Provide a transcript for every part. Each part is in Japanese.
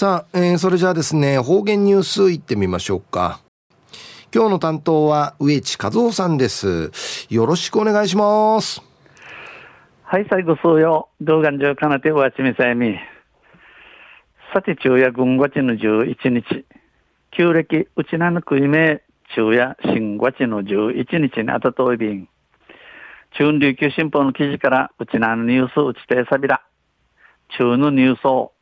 さあ、えー、それじゃあですね、方言ニュースいってみましょうか。今日の担当は植地和夫さんです。よろしくお願いします。はい、最後そうよ。動画上かなてわちみさやみ。さて、昼夜軍月の11日。旧暦、うちなぬくいめ、昼夜新月の11日にあたといびん。中琉球新報の記事から、うちなぬニュースうちてさびら。中のニュースを、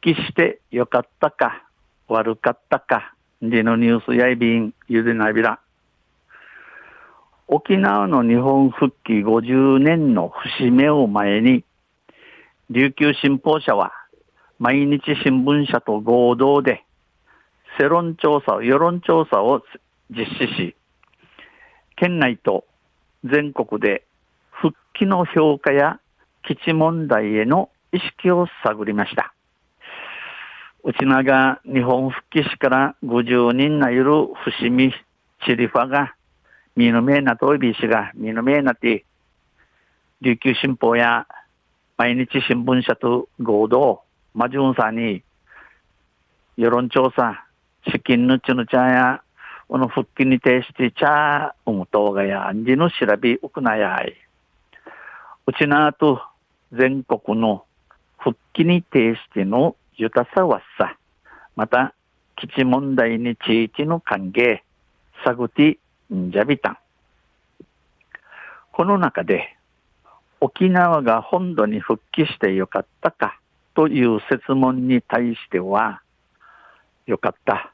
帰してよかったか、悪かったか、でのニュースやいびん、ゆでなびら。沖縄の日本復帰50年の節目を前に、琉球新報社は毎日新聞社と合同で世論調査、世論調査を実施し、県内と全国で復帰の評価や基地問題への意識を探りました。うちなが日本復帰しから50人がいる伏見チリファが、みのめなといびしが、みのめなて、琉球新報や毎日新聞社と合同、マジュンさんに、世論調査、資金のちのちゃや、この復帰に対してちゃうむとうがや、んじの調べうくなやい。うちなと全国の復帰に対しての豊さはさ、また、基地問題に地域の関係、探ってんじゃびたん。この中で、沖縄が本土に復帰してよかったかという質問に対しては、よかった。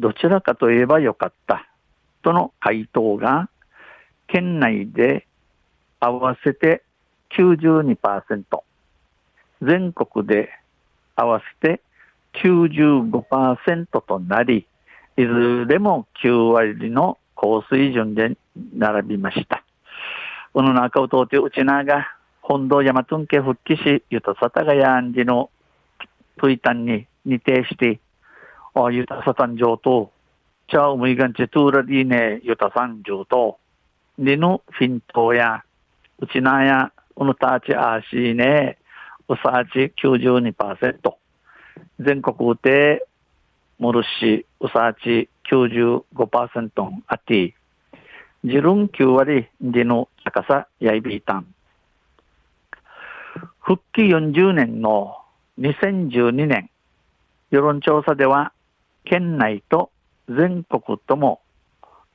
どちらかといえばよかった。との回答が、県内で合わせて92%、全国で合わせて95%となり、いずれも9割の高水準で並びました。この中を通ってうちなが本堂山トンケ復帰し、ゆたさたがやんじのトイタンに似てして、あゆたさたん上と、チャオムイガンチトゥーラディーネゆたさん上と、にのフィントや、うちなや、うぬたちあしね、うさち92%。全国で、モルシ、うさち95%あって、自分9割での高さやいびいたん。復帰40年の2012年、世論調査では、県内と全国とも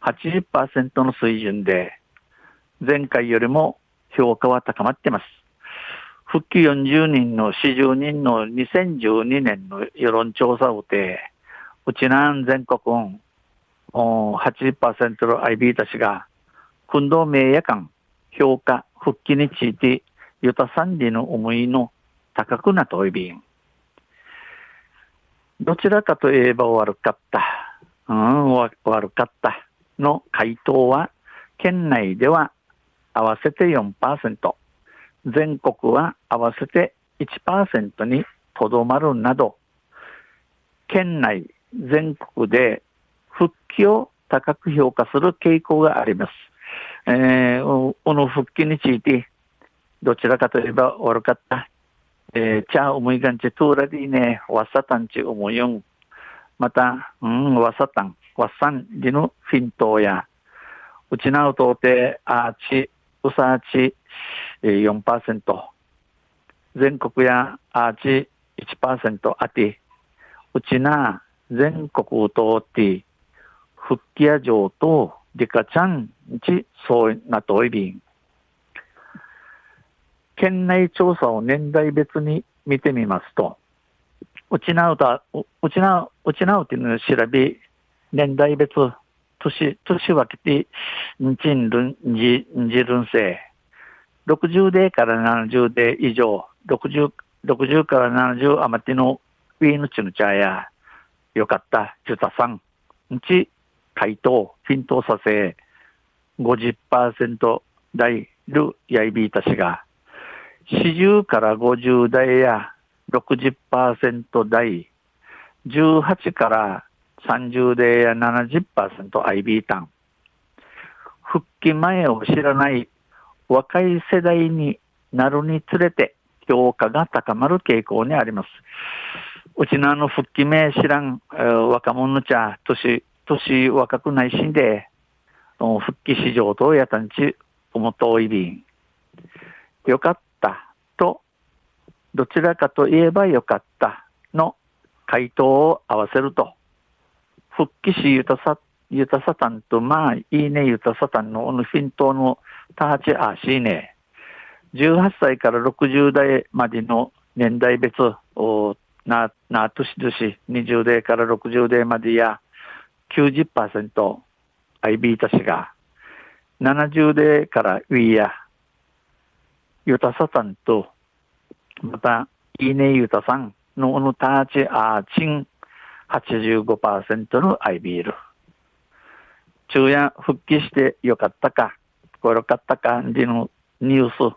80%の水準で、前回よりも評価は高まっています。復帰40人の40人の2012年の世論調査をて、うちなん全国80%の IB たちが、訓導名や間、評価、復帰について、ユタさんの思いの高くなといびん。どちらかといえば悪かった。うん、悪かった。の回答は、県内では合わせて4%。全国は合わせて1%にとどまるなど、県内、全国で復帰を高く評価する傾向があります。えー、この復帰について、どちらかといえば悪かった。えー、チャー思いがんちトゥーラディね、わさたんち思いよん。また、うん、わさたん、わさんりのフィントや、うちなうとうて、あーち、うさあち、4%、全国やアーチ1%あて、うちな全国を通って、復帰や上とリカちゃんちそうなといびん。県内調査を年代別に見てみますと、うちなうた、うちなう、ちなうっての調べ、年代別、年、年分けて、んちんるんじ、んじるんせ60代から70代以上、60、60から70余りのウィーヌチの茶や、よかった、ジュタさん、んち、回答、ヒントさせ、50%代るやいびいたしが、40から50代や。60%代、18から30代や70%アイビータン。復帰前を知らない若い世代になるにつれて、評価が高まる傾向にあります。うちのあの復帰名知らん、えー、若者ちゃ、年、年若くないしんで、復帰市場とやたんち、おもといびん。よかったと、どちらかといえばよかったの回答を合わせると、復帰しゆたさ、ゆたさたんと、まあ、いいねゆたさたんの、おのフィントのターチあしいね。18歳から60代までの年代別、おな、な、年年、20代から60代までや90%、アイビータ氏が、70代からウィーや、ユタサタンと、また、イーネユタさんのおのたちあーチン85%のアイビール。昼夜復帰してよかったか、これよかったか、でのニュース。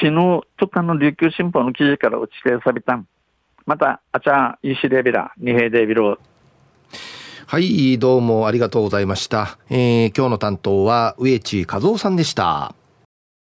昨日、とかの琉球新報の記事から打ち消されたん。また、あちゃ、いしでびら、にへでびろ。はい、どうもありがとうございました。えー、今日の担当は、植地和夫さんでした。